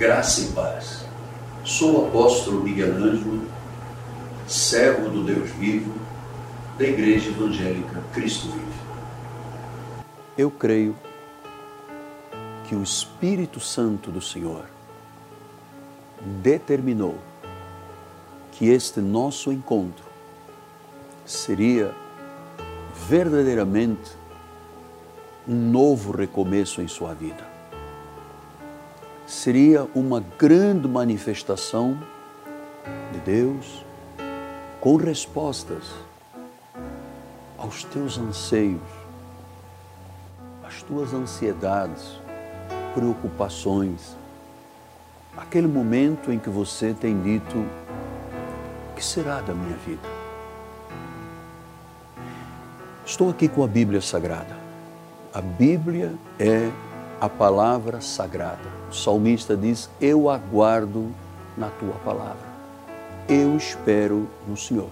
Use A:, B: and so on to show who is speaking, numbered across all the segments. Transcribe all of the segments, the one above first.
A: Graça e paz. Sou o apóstolo Miguel Ângelo, servo do Deus vivo, da Igreja Evangélica Cristo Vive. Eu creio que o Espírito Santo do Senhor determinou que este nosso encontro seria verdadeiramente um novo recomeço em sua vida. Seria uma grande manifestação de Deus com respostas aos teus anseios, às tuas ansiedades, preocupações, aquele momento em que você tem dito: o que será da minha vida? Estou aqui com a Bíblia Sagrada. A Bíblia é a palavra sagrada. O salmista diz: Eu aguardo na tua palavra. Eu espero no Senhor.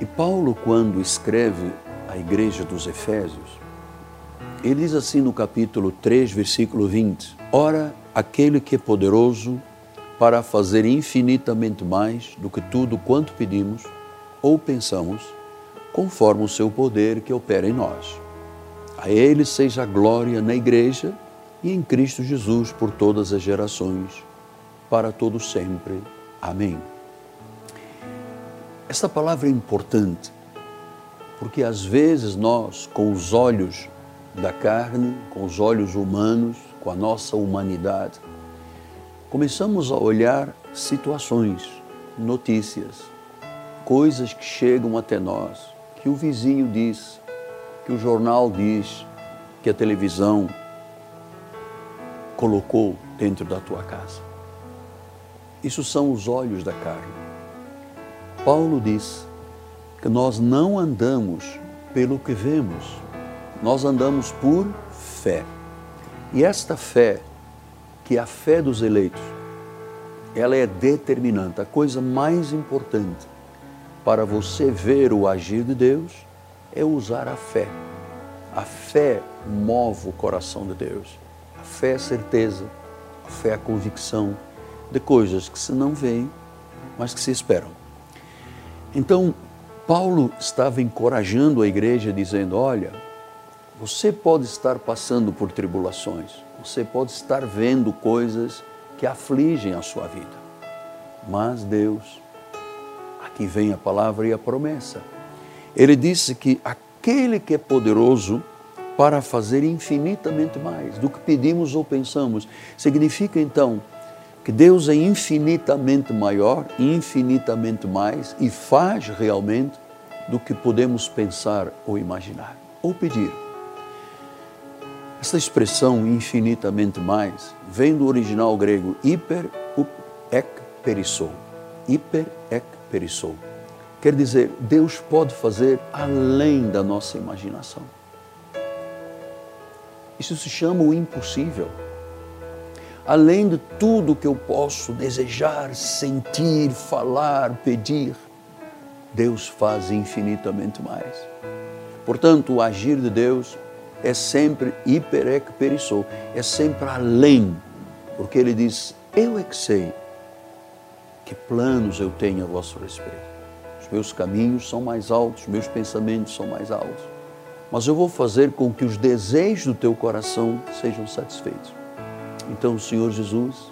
A: E Paulo, quando escreve à igreja dos Efésios, ele diz assim no capítulo 3, versículo 20: Ora, aquele que é poderoso para fazer infinitamente mais do que tudo quanto pedimos ou pensamos, conforme o seu poder que opera em nós. A Ele seja a glória na Igreja e em Cristo Jesus por todas as gerações, para todos sempre. Amém. Esta palavra é importante porque às vezes nós, com os olhos da carne, com os olhos humanos, com a nossa humanidade, começamos a olhar situações, notícias, coisas que chegam até nós, que o vizinho diz, que o jornal diz, que a televisão colocou dentro da tua casa. Isso são os olhos da carne. Paulo diz que nós não andamos pelo que vemos, nós andamos por fé. E esta fé, que é a fé dos eleitos, ela é determinante, a coisa mais importante para você ver o agir de Deus é usar a fé. A fé move o coração de Deus. A fé é a certeza, a fé é a convicção de coisas que se não veem, mas que se esperam. Então, Paulo estava encorajando a igreja, dizendo: Olha, você pode estar passando por tribulações, você pode estar vendo coisas que afligem a sua vida, mas Deus, aqui vem a palavra e a promessa. Ele disse que aquele que é poderoso para fazer infinitamente mais do que pedimos ou pensamos, significa então que Deus é infinitamente maior, infinitamente mais e faz realmente do que podemos pensar ou imaginar ou pedir. Esta expressão infinitamente mais vem do original grego hiper ek perissou. Hiper ek perissou. Quer dizer, Deus pode fazer além da nossa imaginação. Isso se chama o impossível. Além de tudo que eu posso desejar, sentir, falar, pedir, Deus faz infinitamente mais. Portanto, o agir de Deus é sempre hiperec perissou, é sempre além, porque ele diz: Eu é que sei que planos eu tenho a vosso respeito. Os meus caminhos são mais altos, meus pensamentos são mais altos. Mas eu vou fazer com que os desejos do teu coração sejam satisfeitos. Então, Senhor Jesus,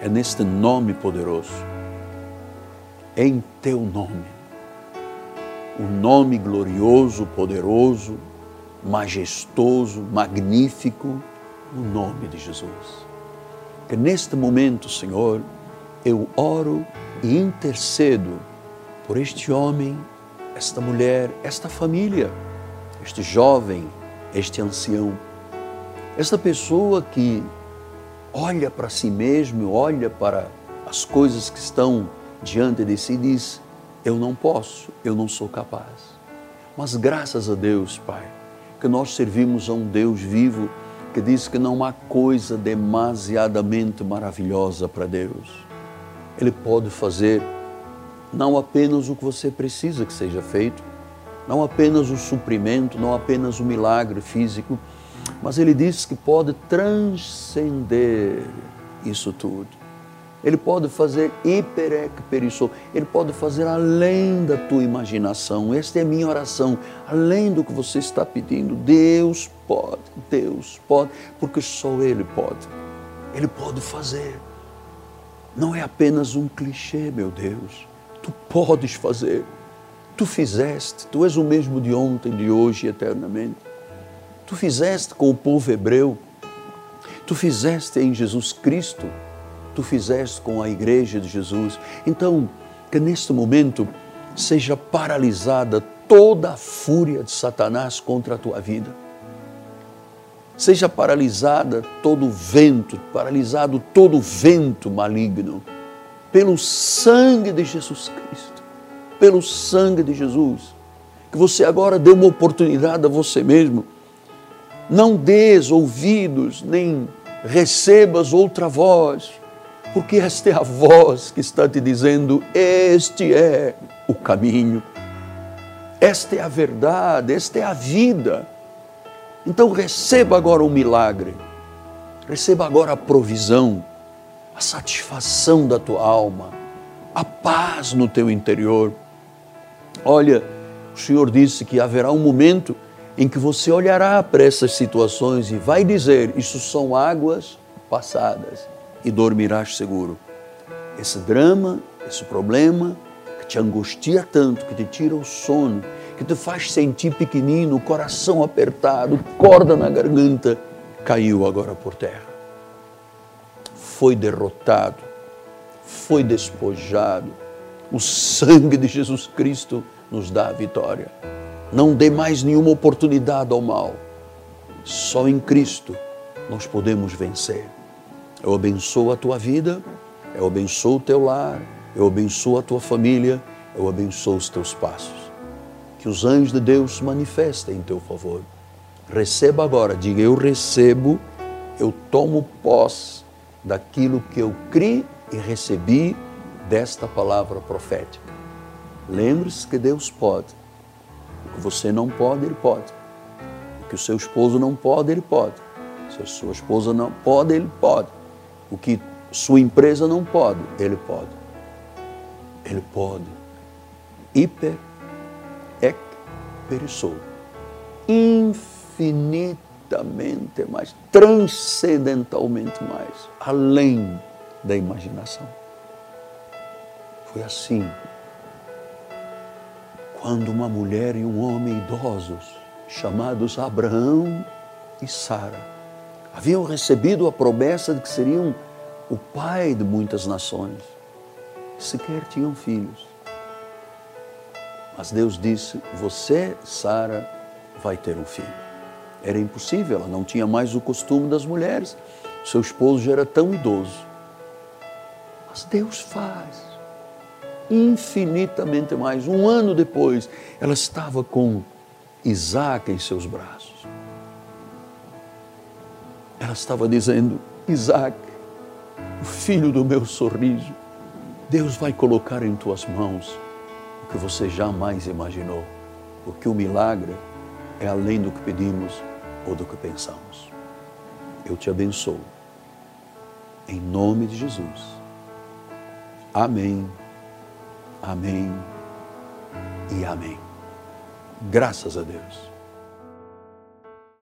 A: é neste nome poderoso, em teu nome, o nome glorioso, poderoso, majestoso, magnífico, o nome de Jesus. Que neste momento, Senhor, eu oro e intercedo por este homem, esta mulher, esta família, este jovem, este ancião, esta pessoa que olha para si mesmo, olha para as coisas que estão diante de si e diz: Eu não posso, eu não sou capaz. Mas graças a Deus, Pai, que nós servimos a um Deus vivo que diz que não há coisa demasiadamente maravilhosa para Deus. Ele pode fazer não apenas o que você precisa que seja feito, não apenas o suprimento, não apenas o milagre físico, Mas ele diz que pode transcender isso tudo. Ele pode fazer hiperec perissou. Ele pode fazer além da tua imaginação. Esta é a minha oração. Além do que você está pedindo, Deus pode, Deus pode, porque só Ele pode. Ele pode fazer. Não é apenas um clichê, meu Deus. Tu podes fazer. Tu fizeste. Tu és o mesmo de ontem, de hoje e eternamente. Tu fizeste com o povo hebreu. Tu fizeste em Jesus Cristo tu fizeste com a igreja de Jesus. Então, que neste momento seja paralisada toda a fúria de Satanás contra a tua vida. Seja paralisada todo vento, paralisado todo vento maligno, pelo sangue de Jesus Cristo, pelo sangue de Jesus. Que você agora dê uma oportunidade a você mesmo. Não des ouvidos, nem recebas outra voz porque esta é a voz que está te dizendo: este é o caminho, esta é a verdade, esta é a vida. Então receba agora o milagre, receba agora a provisão, a satisfação da tua alma, a paz no teu interior. Olha, o Senhor disse que haverá um momento em que você olhará para essas situações e vai dizer: Isso são águas passadas e dormirás seguro. Esse drama, esse problema que te angustia tanto, que te tira o sono, que te faz sentir pequenino, coração apertado, corda na garganta, caiu agora por terra. Foi derrotado, foi despojado. O sangue de Jesus Cristo nos dá a vitória. Não dê mais nenhuma oportunidade ao mal. Só em Cristo nós podemos vencer. Eu abençoo a tua vida, eu abençoo o teu lar, eu abençoo a tua família, eu abençoo os teus passos. Que os anjos de Deus se manifestem em teu favor. Receba agora, diga: Eu recebo, eu tomo posse daquilo que eu criei e recebi desta palavra profética. Lembre-se que Deus pode. O que você não pode, Ele pode. O que o seu esposo não pode, Ele pode. Se a sua esposa não pode, Ele pode. O que sua empresa não pode, ele pode. Ele pode. Hiper, perissou. Infinitamente mais, transcendentalmente mais, além da imaginação. Foi assim quando uma mulher e um homem idosos, chamados Abraão e Sara, haviam recebido a promessa de que seriam o pai de muitas nações. Sequer tinham filhos. Mas Deus disse: Você, Sara, vai ter um filho. Era impossível, ela não tinha mais o costume das mulheres. Seu esposo já era tão idoso. Mas Deus faz infinitamente mais. Um ano depois, ela estava com Isaac em seus braços ela estava dizendo: Isaac, o filho do meu sorriso, Deus vai colocar em tuas mãos que você jamais imaginou, porque o milagre é além do que pedimos ou do que pensamos. Eu te abençoo. Em nome de Jesus. Amém. Amém. E amém. Graças a Deus.